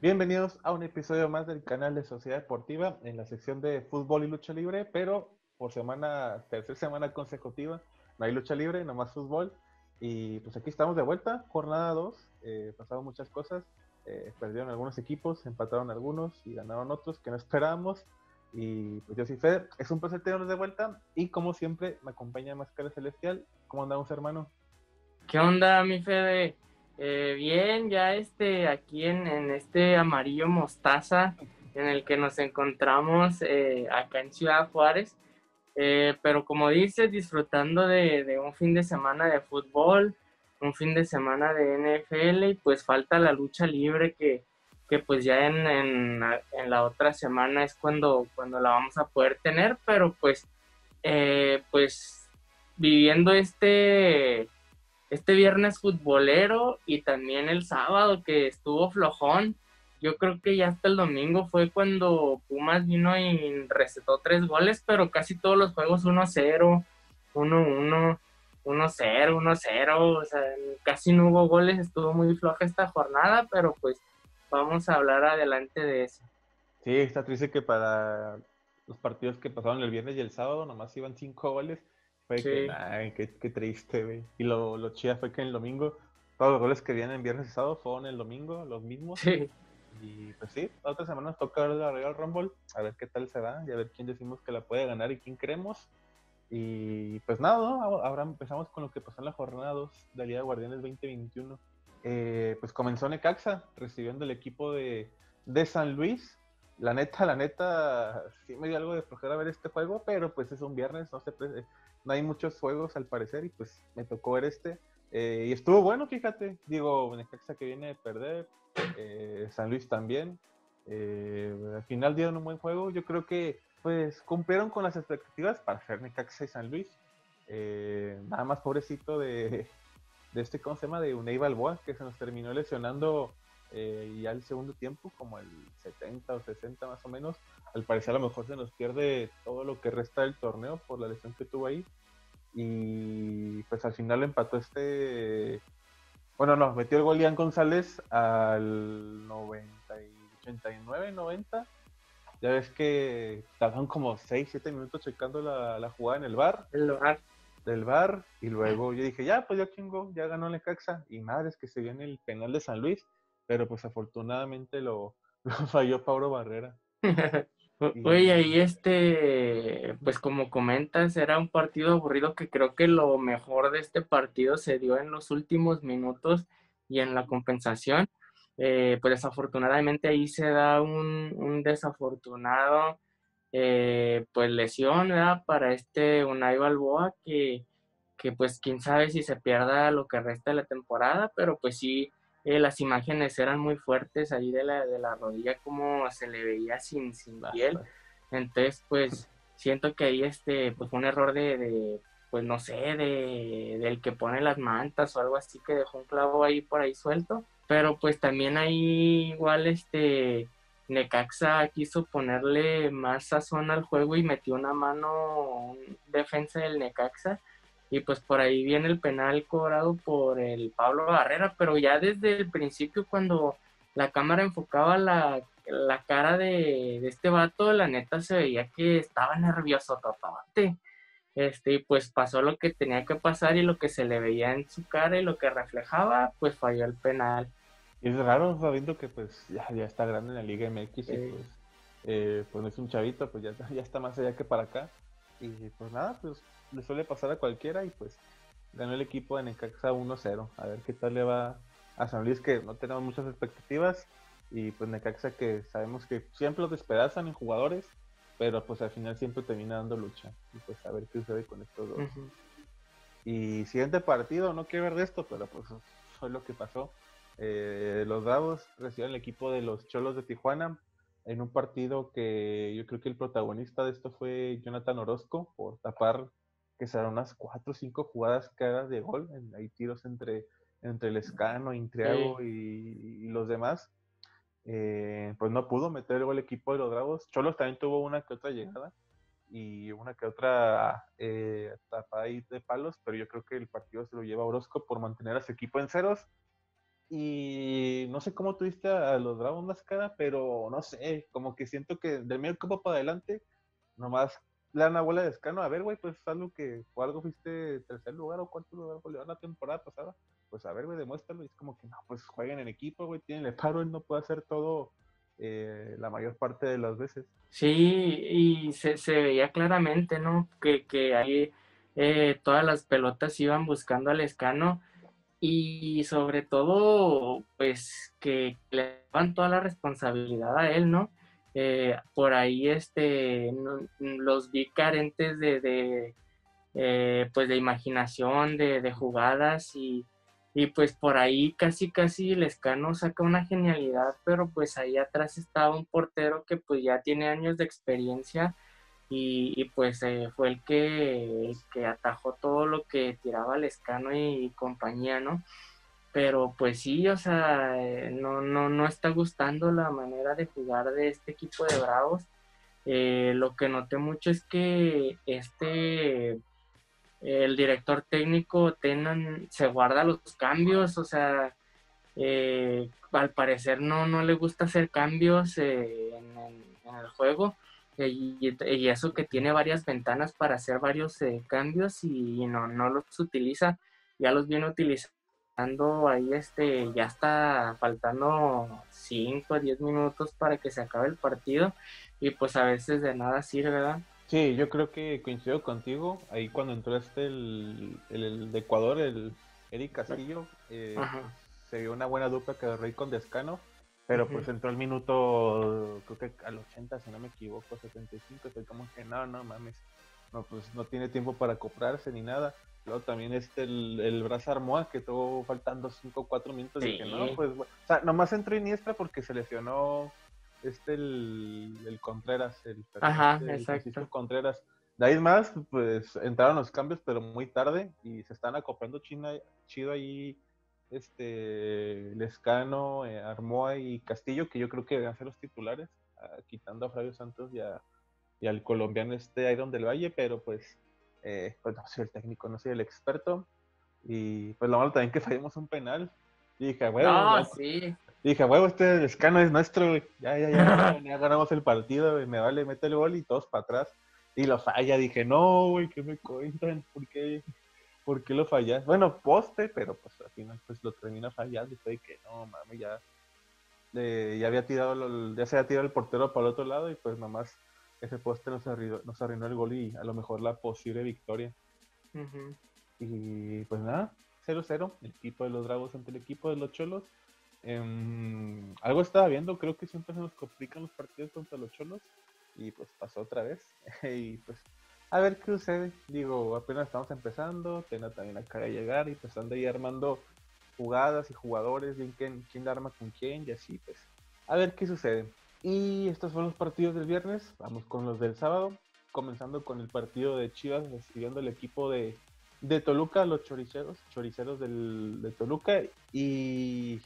Bienvenidos a un episodio más del canal de Sociedad Deportiva en la sección de fútbol y lucha libre, pero por semana, tercera semana consecutiva, no hay lucha libre, nomás fútbol. Y pues aquí estamos de vuelta, jornada 2, eh, pasaron muchas cosas, eh, perdieron algunos equipos, empataron algunos y ganaron otros que no esperábamos. Y pues yo soy Fede, es un placer tenerlos de vuelta y como siempre me acompaña Máscara Celestial. ¿Cómo andamos hermano? ¿Qué onda mi Fede? Eh, bien, ya este, aquí en, este amarillo mostaza en el que nos encontramos eh, acá en Ciudad Juárez. Eh, pero como dices, disfrutando de, un fin de semana de fútbol, un fin de semana de NFL y pues falta la lucha libre que, pues ya en, en, la otra semana es cuando, cuando la vamos a poder tener, pero pues, pues viviendo este este viernes futbolero y también el sábado que estuvo flojón. Yo creo que ya hasta el domingo fue cuando Pumas vino y recetó tres goles, pero casi todos los juegos 1-0, 1-1, 1-0, 1-0, o sea, casi no hubo goles, estuvo muy floja esta jornada, pero pues vamos a hablar adelante de eso. Sí, está triste que para los partidos que pasaron el viernes y el sábado nomás iban cinco goles fue que, ay, qué, triste, güey. Y lo, lo chida fue que en el domingo, todos los goles que vienen viernes y sábado fueron el domingo, los mismos. Sí. Y pues sí, la otra semana nos toca ver la Royal Rumble, a ver qué tal se va y a ver quién decimos que la puede ganar y quién creemos. Y pues nada, ¿no? ahora empezamos con lo que pasó en la jornada 2 de Liga de Guardianes 2021. Eh, pues comenzó Necaxa recibiendo el equipo de, de San Luis la neta, la neta, sí me dio algo de flojera ver este juego, pero pues es un viernes, no, se, no hay muchos juegos al parecer y pues me tocó ver este. Eh, y estuvo bueno, fíjate, digo, Necaxa que viene de perder, eh, San Luis también. Eh, al final dieron un buen juego, yo creo que pues cumplieron con las expectativas para hacer Necaxa y San Luis. nada más pobrecito de, de este, ¿cómo se llama? De Unai Balboa, que se nos terminó lesionando eh, y al segundo tiempo, como el 70 o 60 más o menos, al parecer a lo mejor se nos pierde todo lo que resta del torneo por la lesión que tuvo ahí. Y pues al final empató este. Bueno, no, metió el gol Ian González al 90 y 89, 90. Ya ves que tardaron como 6, 7 minutos checando la, la jugada en el bar. El bar. Del bar. Y luego yo dije, ya, pues ya chingo, ya ganó Necaxa. Y madre, es que se viene el penal de San Luis pero pues afortunadamente lo, falló Pablo Barrera. Oye, ahí este, pues como comentas, era un partido aburrido que creo que lo mejor de este partido se dio en los últimos minutos y en la compensación. Eh, pues desafortunadamente ahí se da un, desafortunado, eh, pues lesión, ¿verdad? Para este Unai Balboa que, que pues quién sabe si se pierda lo que resta de la temporada, pero pues sí, eh, las imágenes eran muy fuertes ahí de la, de la rodilla, como se le veía sin, sin piel. Entonces, pues siento que ahí este, pues fue un error de, pues no sé, de, del que pone las mantas o algo así que dejó un clavo ahí por ahí suelto. Pero pues también ahí igual este Necaxa quiso ponerle más sazón al juego y metió una mano defensa del Necaxa y pues por ahí viene el penal cobrado por el Pablo Barrera, pero ya desde el principio cuando la cámara enfocaba la, cara de, este vato, la neta se veía que estaba nervioso totalmente. Este, y pues pasó lo que tenía que pasar y lo que se le veía en su cara y lo que reflejaba, pues falló el penal. Y es raro sabiendo que pues ya, ya está grande en la Liga MX y pues, eh, pues no es un chavito, pues ya, ya está más allá que para acá. Y pues nada, pues le suele pasar a cualquiera y pues ganó el equipo de Necaxa 1-0. A ver qué tal le va a San Luis, que no tenemos muchas expectativas. Y pues Necaxa que sabemos que siempre los despedazan en jugadores, pero pues al final siempre termina dando lucha. Y pues a ver qué sucede con estos dos. Y siguiente partido, no quiero ver de esto, pero pues fue lo que pasó. Eh, los Davos recibieron el equipo de los Cholos de Tijuana en un partido que yo creo que el protagonista de esto fue Jonathan Orozco por tapar que serán unas cuatro o cinco jugadas claras de gol. Hay tiros entre, entre el Escano, Intriago y, los demás. Eh, pues no pudo meter el equipo de los Bravos. Cholos también tuvo una que otra llegada y una que otra eh, tapa ahí de palos, pero yo creo que el partido se lo lleva Orozco por mantener a su equipo en ceros. Y no sé cómo tuviste a los Bravos más cara, pero no sé, como que siento que del medio campo para adelante, nomás la bola de escano. A ver, güey, pues algo que, o algo fuiste tercer lugar o cuarto lugar goleador la temporada pasada. Pues a ver, güey, demuéstralo. Y es como que no, pues jueguen en equipo, güey, tienen el paro, él no puede hacer todo eh, la mayor parte de las veces. Sí, y se, veía claramente, ¿no? Que, que ahí eh, todas las pelotas iban buscando al escano y sobre todo, pues que le daban toda la responsabilidad a él, ¿no? Eh, por ahí este, los vi carentes de, pues de imaginación, de, de jugadas y y pues por ahí casi casi el escano saca una genialidad, pero pues ahí atrás estaba un portero que pues ya tiene años de experiencia y, pues eh, fue el que, que atajó todo lo que tiraba el escano y, compañía, ¿no? Pero pues sí, o sea, eh, no, no, no está gustando la manera de jugar de este equipo de Bravos. Eh, lo que noté mucho es que este el director técnico Tenan se guarda los cambios, o sea, eh, al parecer no, no le gusta hacer cambios eh, en, el juego y, eso que tiene varias ventanas para hacer varios cambios y, no, no los utiliza, ya los viene utilizando ahí, este, ya está faltando 5 o 10 minutos para que se acabe el partido y pues a veces de nada sirve, ¿verdad? Sí, yo creo que coincido contigo. Ahí cuando entró este el, el, de Ecuador, el Eric Castillo, eh, se vio una buena dupla que Rey con Descano, pero pues entró el minuto, creo que al 80, si no me equivoco, 75, estoy como que no, no mames, no, pues no tiene tiempo para comprarse ni nada. Luego también este el, el Braza Armoa que estuvo faltando 5 o 4 minutos. y que no, pues, o sea, nomás entró Iniestra porque se lesionó este el, Contreras, el, Ajá, exacto. Contreras. De ahí más, pues entraron los cambios, pero muy tarde y se están acoplando China, chido ahí este Lescano, eh, Armoa y Castillo, que yo creo que deben ser los titulares, ah, quitando a Flavio Santos y, y, al colombiano este Iron del Valle, pero pues, eh, pues no soy el técnico, no soy el experto. Y pues lo malo también que fallamos un penal. Y dije, bueno, sí dije, huevo, este escano es nuestro, güey. Ya, ya, ya, ya, ganamos el partido, güey. Me vale, mete el gol y todos para atrás. Y lo falla. Dije, no, güey, ¿qué me cuentan? ¿Por qué? ¿Por qué lo fallas? Bueno, poste, pero pues al final pues lo termina fallando. Y fue que no, mami, ya, ya había tirado, ya se había tirado el portero para el otro lado y pues nomás ese poste nos arruinó, nos arruinó el gol y a lo mejor la posible victoria. Y pues nada, 0-0, el equipo de los Dragos ante el equipo de los Cholos. Em, algo estaba viendo, creo que siempre se nos complican los partidos contra los cholos y pues pasó otra vez. y pues a ver qué sucede. Digo, apenas estamos empezando, Tena también acaba de llegar y pues anda ahí armando jugadas y jugadores, bien quién, quién arma con quién y así pues. A ver qué sucede. Y estos fueron los partidos del viernes, vamos con los del sábado, comenzando con el partido de Chivas recibiendo el equipo de, de Toluca, los choriceros, choriceros del, de Toluca y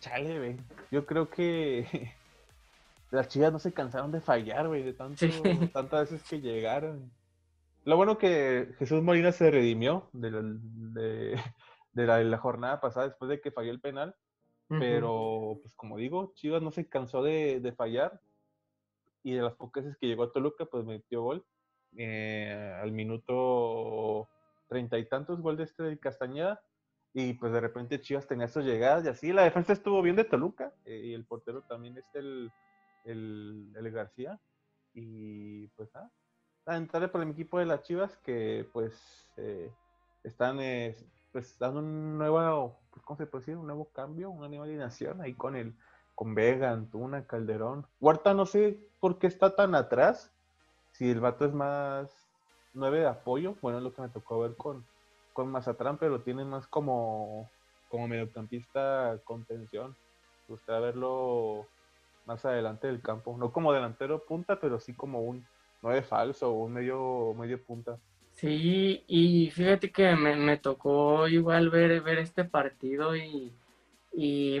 Chale, güey. Yo creo que las chivas no se cansaron de fallar, güey, de tanto, tantas veces que llegaron. Lo bueno que Jesús Molina se redimió de, la, jornada pasada después de que falló el penal. Pero, pues como digo, Chivas no se cansó de, fallar. Y de las pocas veces que llegó a Toluca, pues metió gol. Eh, al minuto treinta y tantos, gol de este del Castañeda. Y pues de repente Chivas tenía sus llegadas y así. La defensa estuvo bien de Toluca eh, y el portero también es el, el, García. Y pues nada, lamentable por el equipo de las Chivas que pues eh, están eh, pues dando un nuevo, pues, ¿cómo se puede decir? Un nuevo cambio, una nueva alineación ahí con el con Vega, Antuna, Calderón. Huerta no sé por qué está tan atrás. Si el vato es más nueve de apoyo, bueno, es lo que me tocó ver con, con Mazatrán, pero tiene más como, como mediocampista contención. Me gustaría verlo más adelante del campo. No como delantero punta, pero sí como un nueve falso un medio, medio punta. Sí, y fíjate que me, tocó igual ver, ver este partido y,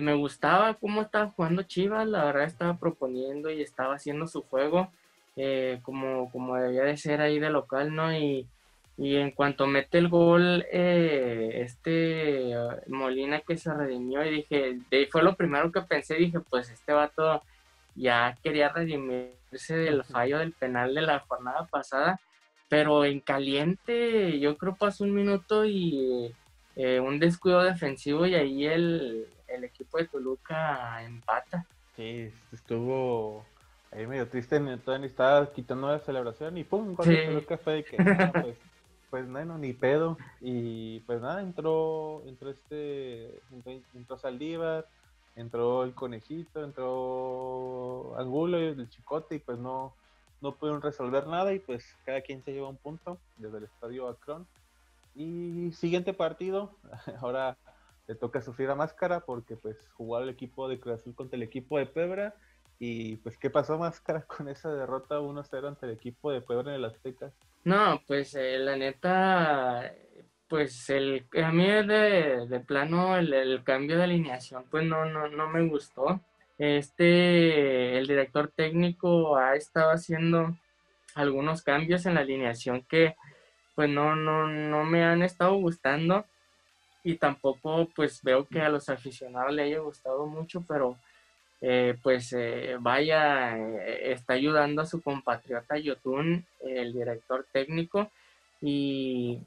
me gustaba cómo estaba jugando Chivas, la verdad estaba proponiendo y estaba haciendo su juego eh, como, como debía de ser ahí de local, ¿no? Y, Y en cuanto mete el gol, eh, este Molina que se redimió y dije, de fue lo primero que pensé, dije, pues este vato ya quería redimirse del fallo del penal de la jornada pasada, pero en caliente yo creo pasó un minuto y eh, un descuido defensivo y ahí el, el equipo de Toluca empata. Sí, estuvo ahí medio triste, todavía estaba quitando la celebración y pum, cuando sí. Toluca fue de que pues pues bueno, ni pedo. Y pues nada, entró, entró este, entró, Saldívar, entró el conejito, entró Angulo y el chicote y pues no, no pudieron resolver nada y pues cada quien se lleva un punto desde el estadio Akron. Y siguiente partido, ahora le toca sufrir a máscara porque pues jugó el equipo de Cruz Azul contra el equipo de Pebra. Y pues, ¿qué pasó máscara con esa derrota 1-0 ante el equipo de Puebla en el Azteca? No, pues eh, la neta, pues el, a mí de, de plano el, cambio de alineación pues no, no, no me gustó. Este, el director técnico ha estado haciendo algunos cambios en la alineación que pues no, no, no me han estado gustando y tampoco pues veo que a los aficionados le haya gustado mucho, pero eh, pues eh, vaya, eh, está ayudando a su compatriota Yotun, el director técnico, y,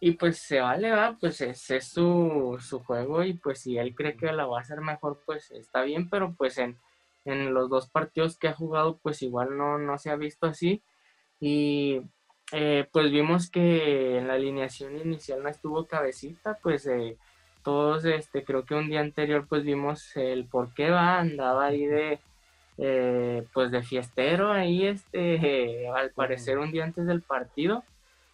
y pues se vale, va, pues ese es su, su, juego y pues si él cree que la va a hacer mejor, pues está bien, pero pues en, en los dos partidos que ha jugado, pues igual no, no se ha visto así. Y pues vimos que en la alineación inicial no estuvo cabecita, pues todos, este, creo que un día anterior pues vimos el por qué va, andaba ahí de, eh, pues de fiestero ahí, este, al parecer un día antes del partido,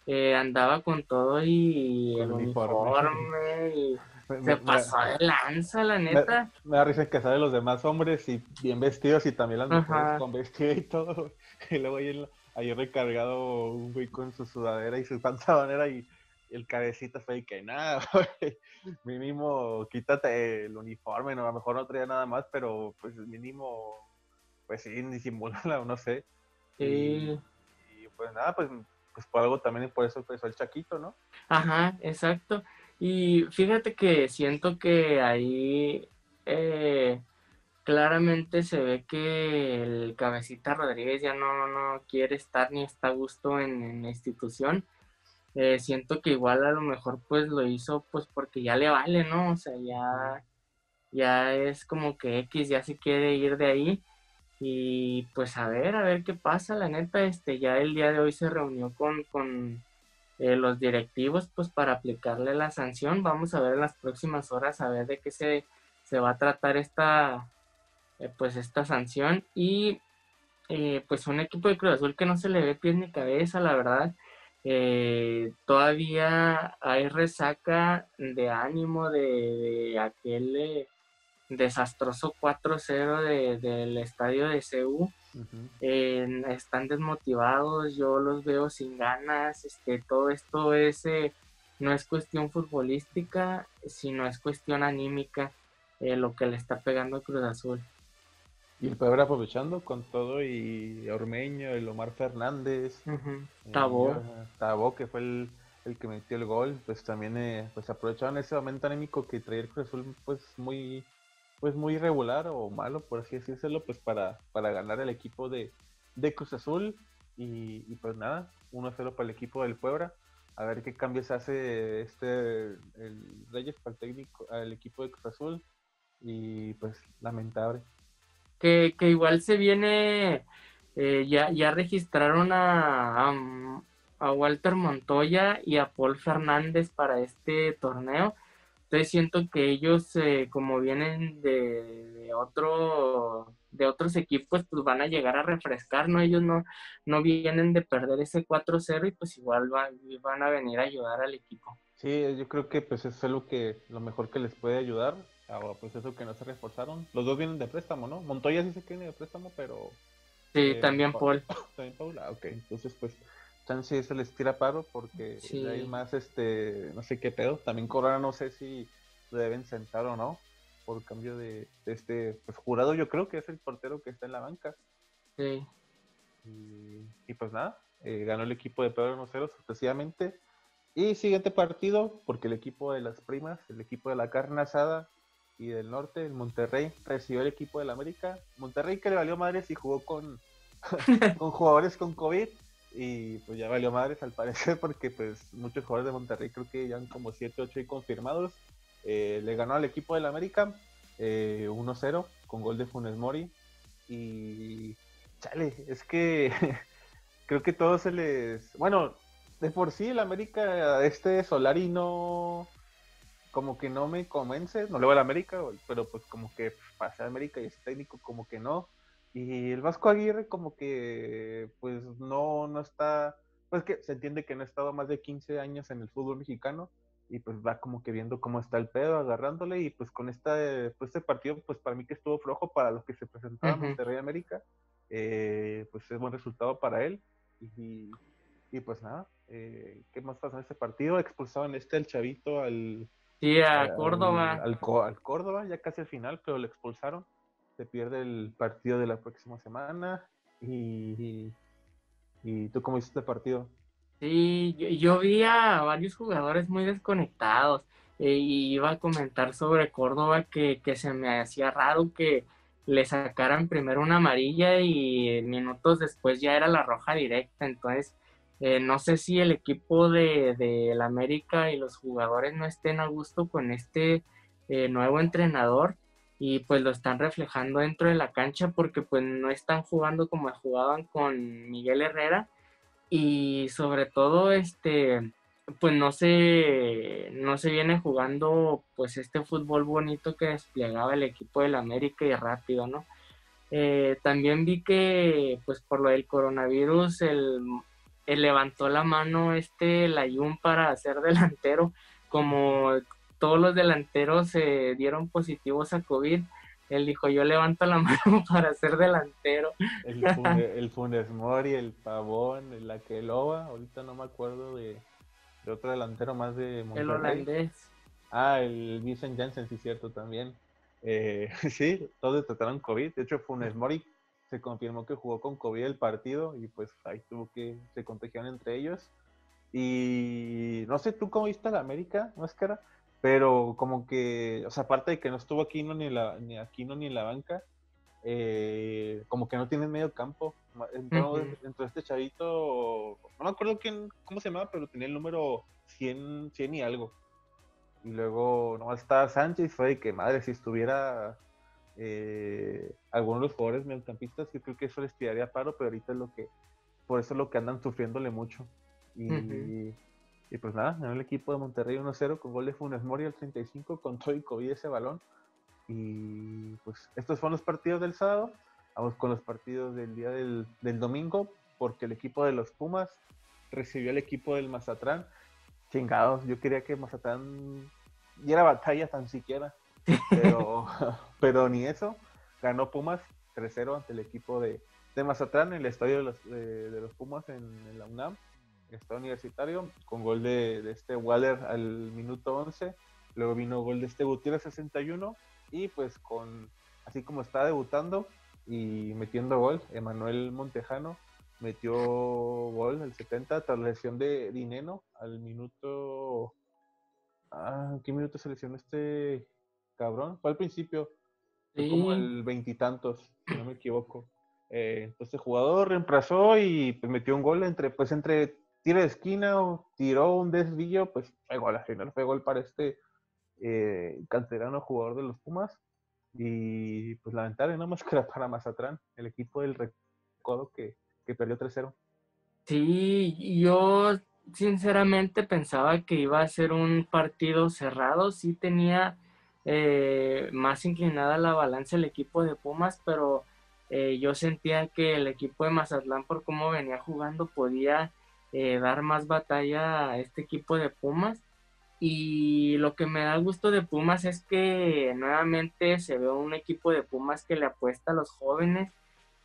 eh, andaba con todo y el uniforme, y se pasó de lanza, la neta. Me, da risa que sale los demás hombres y bien vestidos y también las mujeres con vestido y todo, y luego ahí, ahí recargado un güey con su sudadera y su pantalonera y el cabecita fue que nada, mínimo quítate el uniforme, no, a lo mejor no traía nada más, pero pues mínimo, pues sí, disimulala, no sé. Y, pues nada, pues, pues por algo también por eso empezó el Chaquito, ¿no? Ajá, exacto. Y fíjate que siento que ahí eh, claramente se ve que el cabecita Rodríguez ya no, no quiere estar ni está a gusto en la institución eh, siento que igual a lo mejor pues lo hizo pues porque ya le vale, ¿no? O sea, ya, ya es como que X ya se quiere ir de ahí y pues a ver, a ver qué pasa, la neta, este ya el día de hoy se reunió con, con eh, los directivos pues para aplicarle la sanción, vamos a ver en las próximas horas a ver de qué se, se va a tratar esta eh, pues esta sanción. Y pues un equipo de Cruz Azul que no se le ve pies ni cabeza, la verdad, eh, todavía hay resaca de ánimo de, aquel eh, desastroso 4-0 del estadio de CEU. están desmotivados, yo los veo sin ganas, este, todo esto es, eh, no es cuestión futbolística, sino es cuestión anímica lo que le está pegando a Cruz Azul. Y el Puebla aprovechando con todo y Ormeño, el Omar Fernández, uh Tabó. que fue el, que metió el gol, pues también eh, pues aprovecharon ese momento anémico que traía el Cruz Azul pues muy pues muy irregular o malo por así decírselo pues para, para ganar el equipo de, de Cruz Azul. Y, pues nada, 1-0 para el equipo del Puebla. A ver qué cambios hace este el Reyes para el técnico al equipo de Cruz Azul. Y pues lamentable. Que, igual se viene, eh, ya, ya registraron a, a, Walter Montoya y a Paul Fernández para este torneo. Entonces siento que ellos, eh, como vienen de, otro de otros equipos, pues van a llegar a refrescar, ¿no? Ellos no, no vienen de perder ese 4-0 y pues igual van, van a venir a ayudar al equipo. Sí, yo creo que pues es lo que lo mejor que les puede ayudar pues eso que no se reforzaron. Los dos vienen de préstamo, ¿no? Montoya sí se viene de préstamo, pero... Sí, eh, también Paul. También Paul, ah, ok. Entonces, pues, chance se les tira paro porque hay más, este, no sé qué pedo. También Corona no sé si lo deben sentar o no, por cambio de, este, pues, jurado yo creo que es el portero que está en la banca. Sí. Y, pues nada, eh, ganó el equipo de Pedro 1-0 sucesivamente. Y siguiente partido, porque el equipo de las primas, el equipo de la carne asada y del norte, el Monterrey, recibió el equipo del América. Monterrey que le valió madres y jugó con, con jugadores con COVID y pues ya valió madres al parecer porque pues muchos jugadores de Monterrey creo que ya han como 7, 8 confirmados. Eh, le ganó al equipo del América eh, 1-0 con gol de Funes Mori y chale, es que creo que todos se les... Bueno, de por sí el América, este Solari no... Como que no me convence, no le voy al América, pero pues como que pasa América y es técnico como que no. Y el Vasco Aguirre como que pues no, no está, pues que se entiende que no ha estado más de 15 años en el fútbol mexicano y pues va como que viendo cómo está el pedo, agarrándole y pues con esta, pues este partido pues para mí que estuvo flojo para lo que se presentaba en Monterrey América, eh, pues es buen resultado para él y, y pues nada, eh, ¿qué más pasó en este partido? Expulsaban este el chavito al... Sí, a Córdoba. Al, al Córdoba, ya casi al final, pero lo expulsaron se pierde el partido de la próxima semana. Y, y, tú cómo hiciste el partido? Sí, yo, vi a varios jugadores muy desconectados eh, y iba a comentar sobre Córdoba que, se me hacía raro que le sacaran primero una amarilla y minutos después ya era la roja directa. Entonces, eh, no sé si el equipo de, de América y los jugadores no estén a gusto con este eh, nuevo entrenador y pues lo están reflejando dentro de la cancha porque pues no están jugando como jugaban con Miguel Herrera y sobre todo este pues no se no se viene jugando pues este fútbol bonito que desplegaba el equipo del América y rápido no eh, también vi que pues por lo del coronavirus el, levantó la mano este Layun para ser delantero como todos los delanteros se dieron positivos a COVID. Él dijo, yo levanto la mano para ser delantero. El, el Funes Mori, el Pavón, el Aqueloba, ahorita no me acuerdo de, otro delantero más de Monterrey. El holandés. Ah, el Vincent Janssen, sí, cierto, también. Eh, sí, todos trataron COVID. De hecho, Funes Mori se confirmó que jugó con COVID el partido y pues ahí tuvo que, se contagiaron entre ellos. Y no sé, ¿tú cómo viste a la América, Máscara? Pero como que, o sea, aparte de que no estuvo Aquino ni, la, ni Aquino ni en la banca, eh, como que no tiene medio campo. Entró, este chavito, no me acuerdo quién, cómo se llamaba, pero tenía el número 100, 100 y algo. Y luego no está Sánchez, fue de que madre, si estuviera eh, algunos de los jugadores mediocampistas, yo creo que eso les tiraría paro, pero ahorita es lo que, por eso es lo que andan sufriéndole mucho. Y, y pues nada, ganó el equipo de Monterrey 1-0 con gol de Funes Mori al 35 con todo y COVID ese balón. Y pues estos fueron los partidos del sábado. Vamos con los partidos del día del, domingo, porque el equipo de los Pumas recibió al equipo del Mazatlán. Chingados, yo quería que Mazatlán diera batalla tan siquiera. Pero, pero ni eso. Ganó Pumas 3-0 ante el equipo de, de Mazatlán en el estadio de los, de, los Pumas en, en la UNAM está universitario, con gol de, este Waller al minuto 11, luego vino gol de este Gutiérrez 61, y pues con, así como está debutando y metiendo gol, Emanuel Montejano metió gol al 70 tras la lesión de Dineno al minuto... Ah, ¿Qué minuto se lesionó este cabrón? Fue al principio, como el veintitantos, si no me equivoco. Eh, entonces el jugador reemplazó y pues, metió un gol entre, pues entre tiro de esquina o tiró un desvío, pues fue gol, al final fue gol para este eh, canterano jugador de los Pumas. Y pues lamentable, no más que para Mazatlán, el equipo del Recodo que, que perdió 3-0. Sí, yo sinceramente pensaba que iba a ser un partido cerrado, sí tenía eh, más inclinada la balanza el equipo de Pumas, pero eh, yo sentía que el equipo de Mazatlán, por cómo venía jugando, podía eh, dar más batalla a este equipo de Pumas. Y lo que me da gusto de Pumas es que nuevamente se ve un equipo de Pumas que le apuesta a los jóvenes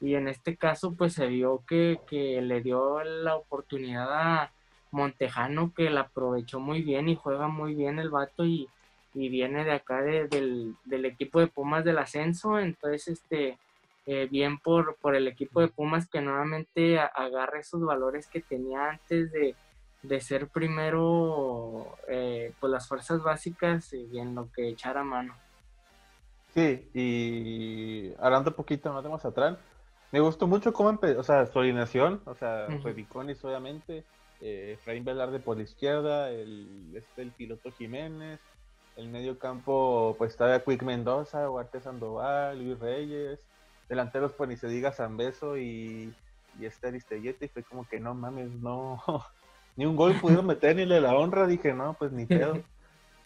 y en este caso pues se vio que, le dio la oportunidad a Montejano que la aprovechó muy bien y juega muy bien el vato y, viene de acá del, del, equipo de Pumas del ascenso, entonces este eh, bien por, por el equipo de Pumas que nuevamente agarre esos valores que tenía antes de, de ser primero eh, pues las fuerzas básicas y en lo que echar a mano. Sí, y hablando un poquito más de Mazatlán, me gustó mucho cómo empezó, o sea, su alineación, o sea, fue Viconis obviamente, eh, Efraín Velarde por la izquierda, el, este, el piloto Jiménez, el medio campo pues estaba Quick Mendoza, Huarte Sandoval, Luis Reyes, delanteros pues ni se diga Zambeso y, y este Aristellete, y fue como que no mames, no, ni un gol pudieron meter ni le la honra, dije no, pues ni pedo.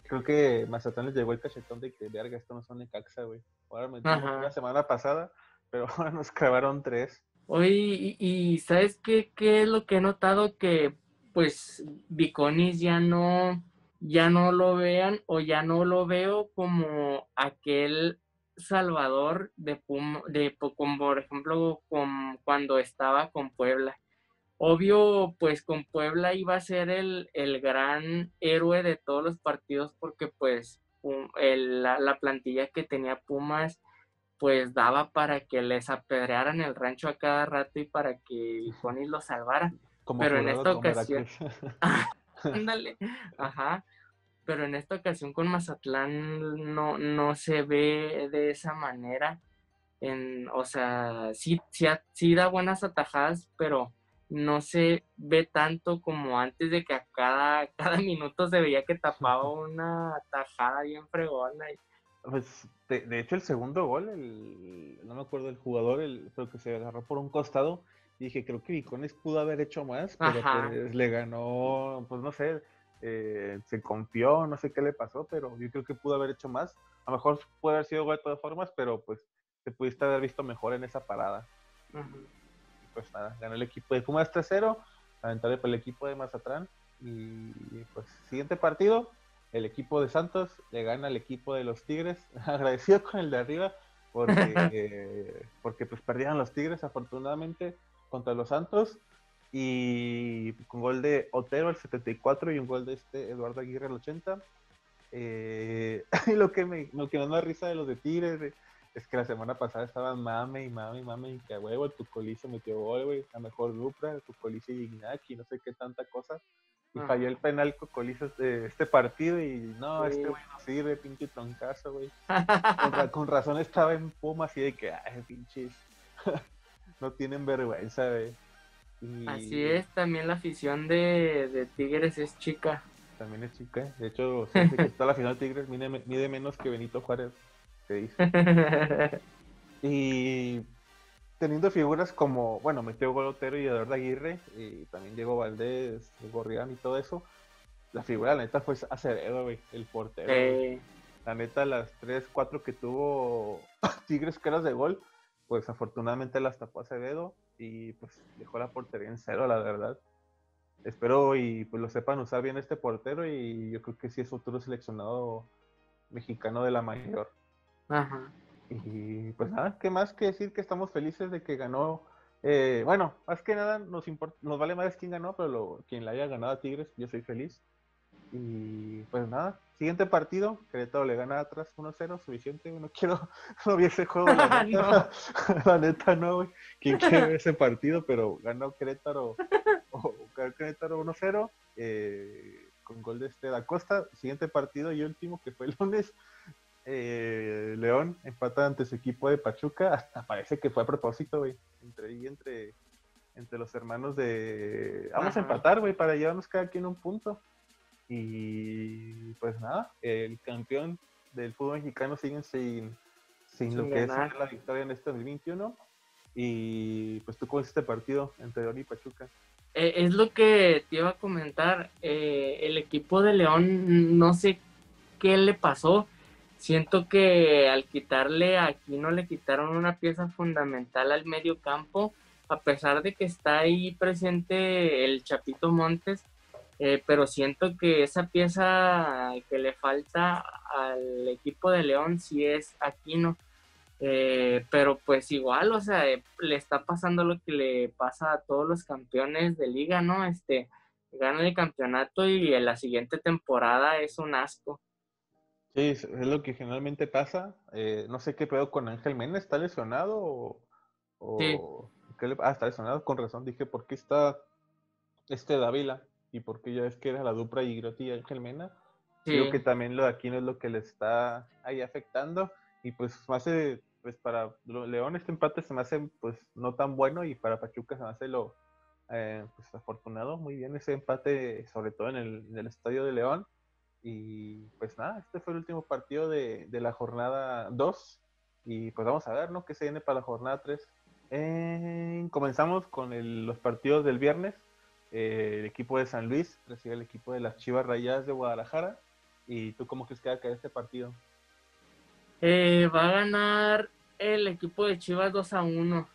Creo que Mazatlán les llegó el cachetón de que verga, esto no son Necaxa, güey. Ahora metimos la semana pasada, pero ahora nos clavaron tres. Oye, y, ¿sabes qué, qué es lo que he notado? Que pues Viconis ya no, ya no lo vean o ya no lo veo como aquel Salvador de Puma, de, como por ejemplo, con, cuando estaba con Puebla. Obvio, pues con Puebla iba a ser el, el gran héroe de todos los partidos porque pues la, plantilla que tenía Pumas pues daba para que les apedrearan el rancho a cada rato y para que Johnny lo salvara. Pero en esta ocasión... Ándale, ajá pero en esta ocasión con Mazatlán no, no se ve de esa manera. En, o sea, sí, sí, sí, da buenas atajadas, pero no se ve tanto como antes de que a cada, cada minuto se veía que tapaba una atajada bien fregona. Pues, de, hecho, el segundo gol, el, no me acuerdo el jugador, el, creo que se agarró por un costado. Y dije, creo que Vicones pudo haber hecho más, pero pues le ganó, pues no sé, eh, se confió, no sé qué le pasó, pero yo creo que pudo haber hecho más. A lo mejor puede haber sido gol de todas formas, pero pues te pudiste haber visto mejor en esa parada. Pues nada, ganó el equipo de Pumas 3-0, lamentable para el equipo de Mazatlán. Y pues siguiente partido, el equipo de Santos le gana al equipo de los Tigres, agradecido con el de arriba, porque, porque pues perdieron los Tigres afortunadamente contra los Santos y con gol de Otero el 74 y un gol de este Eduardo Aguirre el 80. Eh, y lo que me, lo que me da risa de los de Tigres es que la semana pasada estaban mame y mame y mame y que huevo tu colicio metió gol, güey, la mejor dupla, tu colicio y Iñaki, no sé qué tanta cosa. Y falló el penal Cocolizo de este partido y no, este güey no sirve, pinche troncazo, güey. con, con, razón estaba en Puma así de que, ay, pinches, no tienen vergüenza, güey. Así es, también la afición de, Tigres es chica. También es chica, de hecho, siempre que está la final de Tigres mide, menos que Benito Juárez, se dice. y teniendo figuras como, bueno, metió Golotero y Eduardo Aguirre, y también Diego Valdés, Gorrián y todo eso, la figura, la neta, fue Acevedo, güey, el portero. La neta, las 3, 4 que tuvo Tigres caras de gol, pues afortunadamente las tapó Acevedo y pues dejó la portería en cero, la verdad. Espero y pues lo sepan usar bien este portero y yo creo que sí es futuro seleccionado mexicano de la mayor. Ajá. Y pues nada, ¿qué más que decir que estamos felices de que ganó? Eh, bueno, más que nada nos, nos vale más quién ganó, pero lo, quien la haya ganado a Tigres, yo soy feliz. Y pues nada, siguiente partido, Querétaro le gana atrás 1-0, suficiente, no quiero, no vi ese juego, la neta, no. la neta no, güey. ¿Quién quiere ver ese partido? Pero ganó Querétaro, o, Querétaro 1-0, eh, con gol de este da Costa. Siguiente partido y último, que fue el lunes, eh, León empata ante su equipo de Pachuca, hasta parece que fue a propósito, güey, entre y entre, entre los hermanos de... Vamos a empatar, güey, para llevarnos cada quien un punto. Y pues nada, el campeón del fútbol mexicano sigue sin, sin, lo que es la victoria en este 2021. Y pues tú cómo es este partido entre León y Pachuca. Eh, es lo que te iba a comentar. Eh, el equipo de León, no sé qué le pasó. Siento que al quitarle aquí no le quitaron una pieza fundamental al medio campo, a pesar de que está ahí presente el Chapito Montes, eh, pero siento que esa pieza que le falta al equipo de León sí es Aquino. Eh, pero pues igual, o sea, eh, le está pasando lo que le pasa a todos los campeones de liga, ¿no? Este, ganan el campeonato y en la siguiente temporada es un asco. Sí, es lo que generalmente pasa. no sé qué pedo con Ángel Mena, ¿está lesionado o, sí. ¿qué le... ah, está lesionado con razón? Dije, ¿por qué está este Dávila? Y porque ya es que era la dupla y y Ángel Mena. Creo que también lo de aquí no es lo que le está ahí afectando y pues hace, pues para León este empate se me hace pues no tan bueno y para Pachuca se me hace lo eh, pues afortunado, muy bien ese empate sobre todo en el, en el estadio de León y pues nada, este fue el último partido de, de la jornada 2 y pues vamos a ver, ¿no? ¿Qué se viene para la jornada 3? Eh, comenzamos con los partidos del viernes. Eh, el equipo de San Luis recibe el equipo de las Chivas Rayadas de Guadalajara. ¿Y tú cómo crees que va a caer este partido? Eh, va a ganar el equipo de Chivas 2 a 1.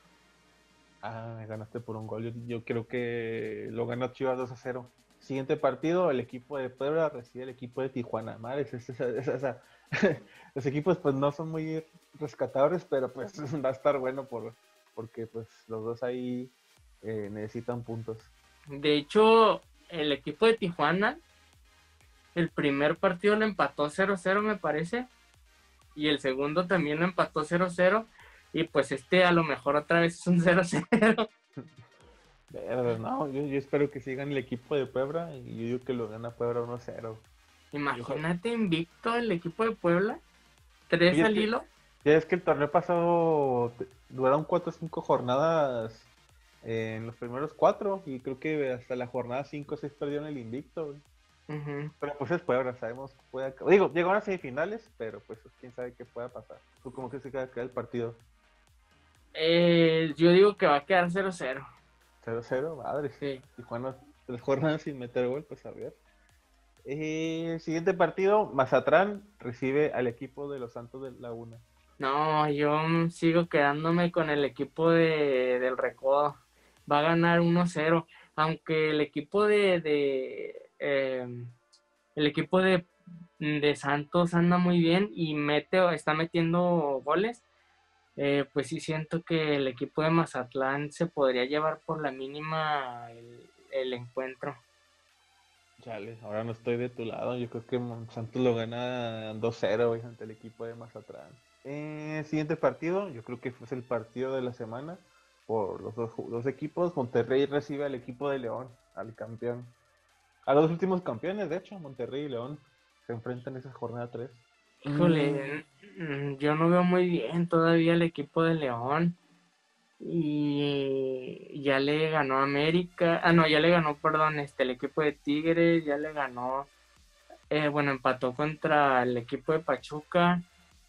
Ah, me ganaste por un gol. Yo, creo que lo gana Chivas 2 a 0. Siguiente partido, el equipo de Puebla recibe el equipo de Tijuana. Madre, los equipos pues no son muy rescatables, pero pues va a estar bueno por, porque pues los dos ahí eh, necesitan puntos. De hecho, el equipo de Tijuana, el primer partido lo empató 0-0 me parece, y el segundo también lo empató 0-0, y pues este a lo mejor otra vez es un 0-0. no, yo, espero que sigan el equipo de Puebla y yo digo que lo gana Puebla 1-0. Imagínate invicto el equipo de Puebla, tres al hilo. Ya es que el torneo pasado duraron cuatro o cinco jornadas en los primeros cuatro y creo que hasta la jornada 5 o 6 perdieron el invicto. Pero pues es Puebla, sabemos que puede... Digo, llegaron a semifinales, pero pues quién sabe qué pueda pasar. ¿Tú cómo crees que queda el partido? Eh, yo digo que va a quedar 0-0. 0-0, madre. Sí. Y cuando tres jornadas sin meter gol, pues a ver. Eh, siguiente partido, Mazatrán recibe al equipo de los Santos de Laguna. No, yo sigo quedándome con el equipo de, del Recodo. Va a ganar 1-0. Aunque el equipo de, de em, el equipo de, de, Santos anda muy bien y mete está metiendo goles. Eh, pues sí siento que el equipo de Mazatlán se podría llevar por la mínima el, el encuentro. Chale, ahora no estoy de tu lado. Yo creo que Santos lo gana 2-0 ante el equipo de Mazatlán. Eh, siguiente partido, yo creo que fue el partido de la semana por los dos, equipos. Monterrey recibe al equipo de León, al campeón. A los últimos campeones, de hecho, Monterrey y León se enfrentan en esa jornada 3. Híjole, mm, yo no veo muy bien todavía el equipo de León. Y ya le ganó América. Ah, no, ya le ganó, perdón, este, el equipo de Tigres, ya le ganó. Eh, bueno, empató contra el equipo de Pachuca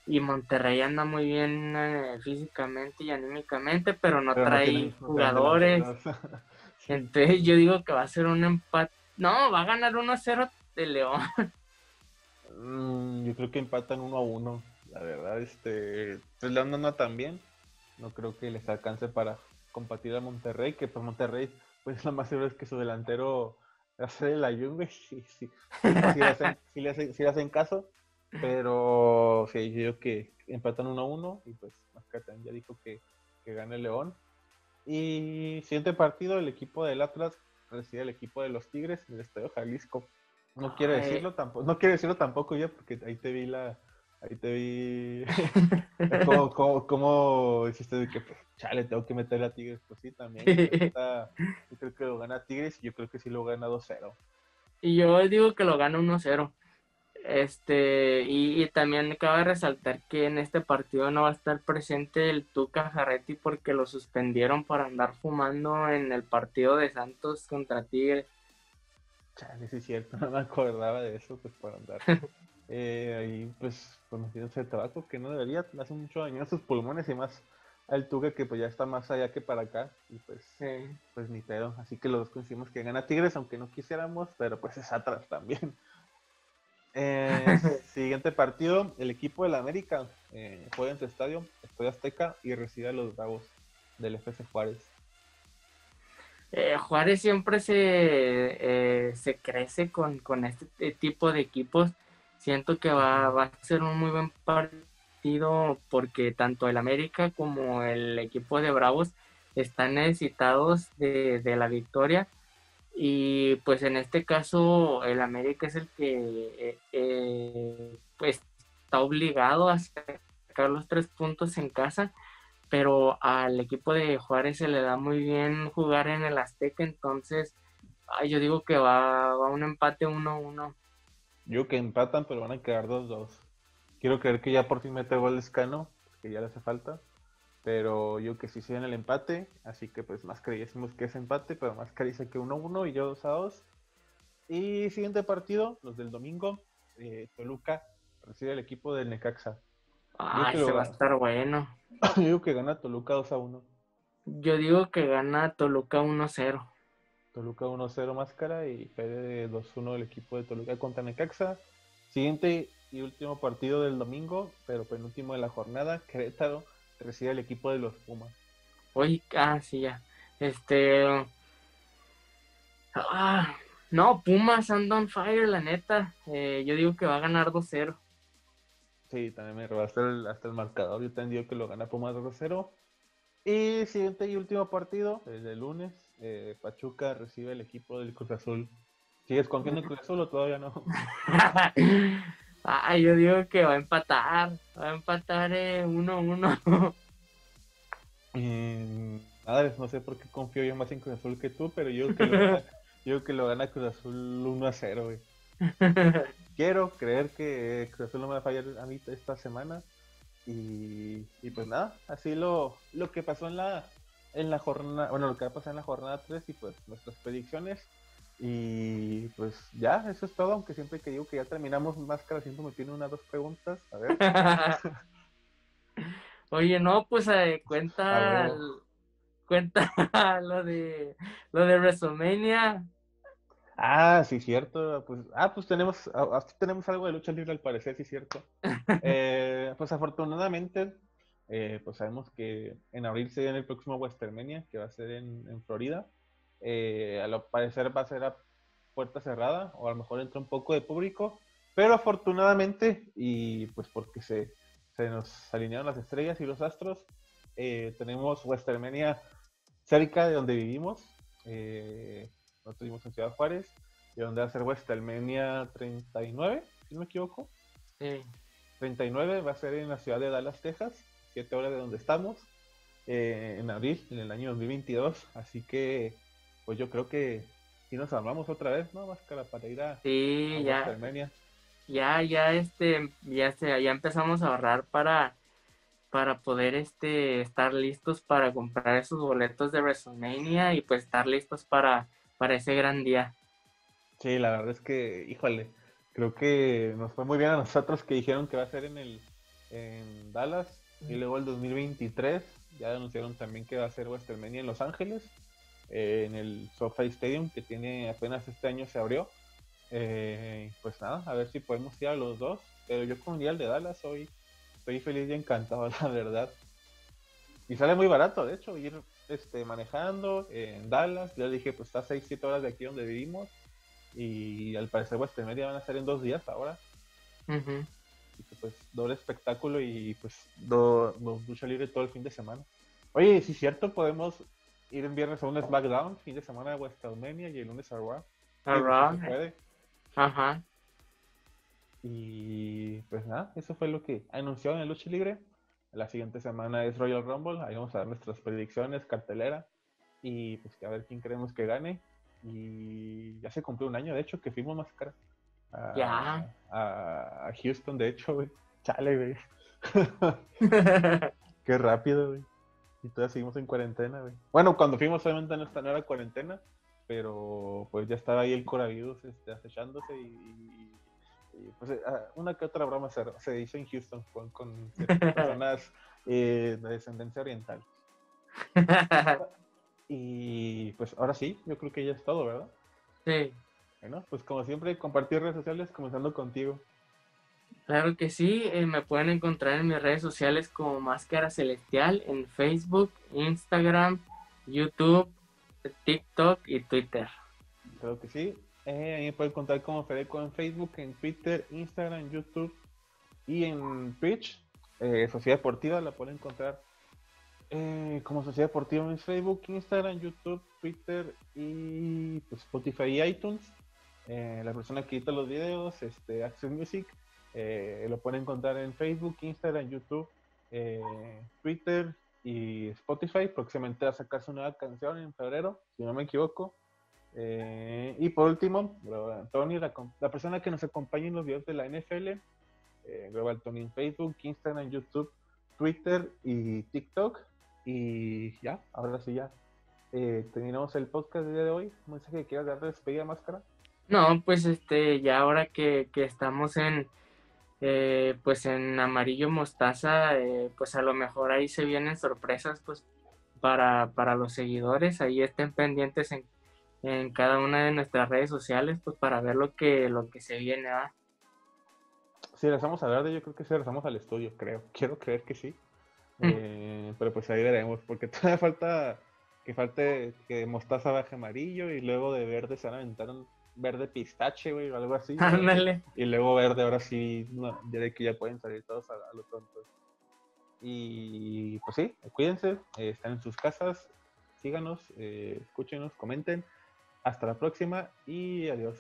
y Monterrey anda muy bien eh, físicamente y anímicamente, pero no trae jugadores. Entonces yo digo que va a ser un empate. No, va a ganar 1-0 de León. Mm, yo creo que empatan 1-1. La verdad, este, pues León no anda tan bien. No creo que les alcance para combatir a Monterrey, que pues Monterrey, pues lo más seguro es que su delantero hace el ayuno, si, si, si, le hacen caso pero sí, yo digo que empatan 1 a 1 y pues Mascatan ya dijo que, que gane el León. Y siguiente partido, el equipo del Atlas recibe el equipo de los Tigres en el Estadio Jalisco. No quiero decirlo tampoco, no quiero decirlo tampoco yo porque ahí te vi la, ahí te vi como, como, como dijiste que pues, chale, tengo que meterle a Tigres, pues sí también. yo creo que lo gana Tigres y yo creo que sí lo gana 2-0. Y yo digo que lo gana 1-0. Este, y, también cabe resaltar que en este partido no va a estar presente el Tuca Jarretti porque lo suspendieron por andar fumando en el partido de Santos contra Tigre. Chale, sí es cierto, no me acordaba de eso, pues por andar eh, ahí, pues, conociéndose el tabaco, que no debería, hace mucho daño a sus pulmones y más al Tuca que pues ya está más allá que para acá, y pues, pues ni pedo, así que los dos coincidimos que gana Tigres, aunque no quisiéramos, pero pues es atrás también. Eh, siguiente partido, el equipo del América eh, juega en su estadio, Estadio Azteca, y recibe a los Bravos del FC Juárez. Eh, Juárez siempre se, se crece con, este tipo de equipos. Siento que va, a ser un muy buen partido porque tanto el América como el equipo de Bravos están necesitados de, de la victoria y pues en este caso el América es el que eh, eh, pues está obligado a sacar los tres puntos en casa, pero al equipo de Juárez se le da muy bien jugar en el Azteca, entonces yo digo que va, va un empate 1-1. Yo que empatan, pero van a quedar 2-2. Quiero creer que ya por fin mete gol Escano, que ya le hace falta. Pero yo que sí en el empate, así que pues más creísemos que es empate, pero más dice que 1-1 y yo 2-2. Y siguiente partido, los del domingo, eh, Toluca recibe el equipo del Necaxa. Ah, ese va a estar bueno. Yo digo que gana Toluca 2-1. Yo digo que gana Toluca 1-0. Toluca 1-0 máscara y Fede 2-1 el equipo de Toluca contra Necaxa. Siguiente y último partido del domingo, pero penúltimo de la jornada, Querétaro recibe el equipo de los Pumas. Oye, ah, sí, ya. Este. Ah, no, Pumas anda on fire, la neta. Eh, yo digo que va a ganar 2-0. Sí, también me robaste hasta el marcador. Yo también digo que lo gana Pumas 2-0. Y siguiente y último partido, el de lunes, eh, Pachuca recibe el equipo del Cruz Azul. ¿Sigues confiando en Cruz Azul o todavía no? ah, yo digo que va a empatar. Va a empatar 1-1. Eh, no sé por qué confío yo más en Cruz Azul que tú, pero yo creo que lo gana, yo que lo gana Cruz Azul 1-0, Quiero creer que Cruz Azul no me va a fallar a mí esta semana. Y, y pues nada, así lo, lo que pasó en la, en la jornada, bueno, lo que va a pasar en la jornada 3 y pues nuestras predicciones. Y pues ya, eso es todo, aunque siempre que digo que ya terminamos máscara, siempre me tiene unas dos preguntas. A ver. Oye, no, pues eh, cuenta, cuenta lo de lo de WrestleMania. Ah, sí, cierto. Pues, ah, pues tenemos, tenemos algo de lucha libre al parecer, sí, cierto. Eh, pues afortunadamente, eh, pues sabemos que en abril se viene el próximo Westermania, que va a ser en, Florida. Eh, a lo parecer va a ser a puerta cerrada, o a lo mejor entra un poco de público, pero afortunadamente, y pues porque se, se nos alinearon las estrellas y los astros, eh, tenemos Westermania cerca de donde vivimos. nosotros vivimos en Ciudad Juárez, y donde va a ser Westermania 39, si no me equivoco. 39 va a ser en la ciudad de Dallas, Texas horas de donde estamos, eh, en abril, en el año 2022. Así que, pues yo creo que si nos armamos otra vez, ¿no? Máscara para ir a, sí, ya, ya, ya, este, ya, se, ya empezamos a ahorrar para, para poder este, estar listos para comprar esos boletos de WrestleMania y pues estar listos para, para ese gran día. Sí, la verdad es que, híjole, creo que nos fue muy bien a nosotros que dijeron que va a ser en el en Dallas y luego el 2023 ya anunciaron también que va a ser WrestleMania en Los Ángeles, eh, en el SoFi Stadium, que tiene apenas este año se abrió. Eh, pues nada, a ver si podemos ir a los dos. Pero yo con el de Dallas hoy estoy feliz y encantado, la verdad. Y sale muy barato, de hecho, ir este, manejando en Dallas. Ya dije, pues está 6-7 horas de aquí donde vivimos. Y al parecer WrestleMania van a ser en dos días ahora pues doble espectáculo y pues do, lucha libre todo el fin de semana. Oye, si es cierto, podemos ir en viernes a un SmackDown, fin de semana de WrestleMania y el lunes a Raw. A Raw. puede. Ajá. Y pues nada, eso fue lo que anunciaron en el lucha libre. La siguiente semana es Royal Rumble, ahí vamos a dar nuestras predicciones, cartelera y pues a ver quién creemos que gane. Y ya se cumplió un año, de hecho, que fuimos más cara a, ya. A, Houston, de hecho, güey. Chale, güey. Qué rápido, güey. Y todavía seguimos en cuarentena, güey. Bueno, cuando fuimos obviamente no, era cuarentena, pero pues ya estaba ahí el coronavirus este, acechándose y, pues ah, una que otra broma se, se hizo en Houston con, con personas eh, de descendencia oriental. y pues ahora sí, yo creo que ya es todo, ¿verdad? Sí. Bueno, pues como siempre, compartir redes sociales, comenzando contigo. Claro que sí, eh, me pueden encontrar en mis redes sociales como Máscara Celestial en Facebook, Instagram, YouTube, TikTok y Twitter. Claro que sí. Eh, ahí me pueden encontrar como Fedeco en Facebook, en Twitter, Instagram, YouTube y en Twitch. Eh, Sociedad Deportiva la pueden encontrar eh, como Sociedad Deportiva en Facebook, Instagram, YouTube, Twitter y pues, Spotify y iTunes. Eh, la persona que edita los videos, este, Action Music, eh, lo pueden encontrar en Facebook, Instagram, YouTube, eh, Twitter y Spotify. Próximamente va a sacar su nueva canción en febrero, si no me equivoco. Eh, y por último, Tony, la, persona que nos acompaña en los videos de la NFL, Global Tony en Facebook, Instagram, YouTube, Twitter y TikTok. Y ya, ahora sí ya. Terminamos el podcast del día de hoy. ¿Un mensaje que quieras dar de despedida, Máscara? No, pues este, ya ahora que estamos en, eh, pues en amarillo mostaza, pues a lo mejor ahí se vienen sorpresas, pues para, para los seguidores, ahí estén pendientes en en cada una de nuestras redes sociales, pues para ver lo que, lo que se viene. ¿ah? Si regresamos a verde, yo creo que si regresamos al estudio, creo. Quiero creer que sí. Mm. Eh, pero pues ahí veremos, porque todavía falta que falte que mostaza baje amarillo y luego de verde se van a aventar verde pistache, güey, o algo así. Ándale. Y luego verde, ahora sí, ya de que ya pueden salir todos a, lo tonto. Y pues sí, cuídense, eh, están en sus casas, síganos, eh, escúchenos, comenten. Hasta la próxima y adiós.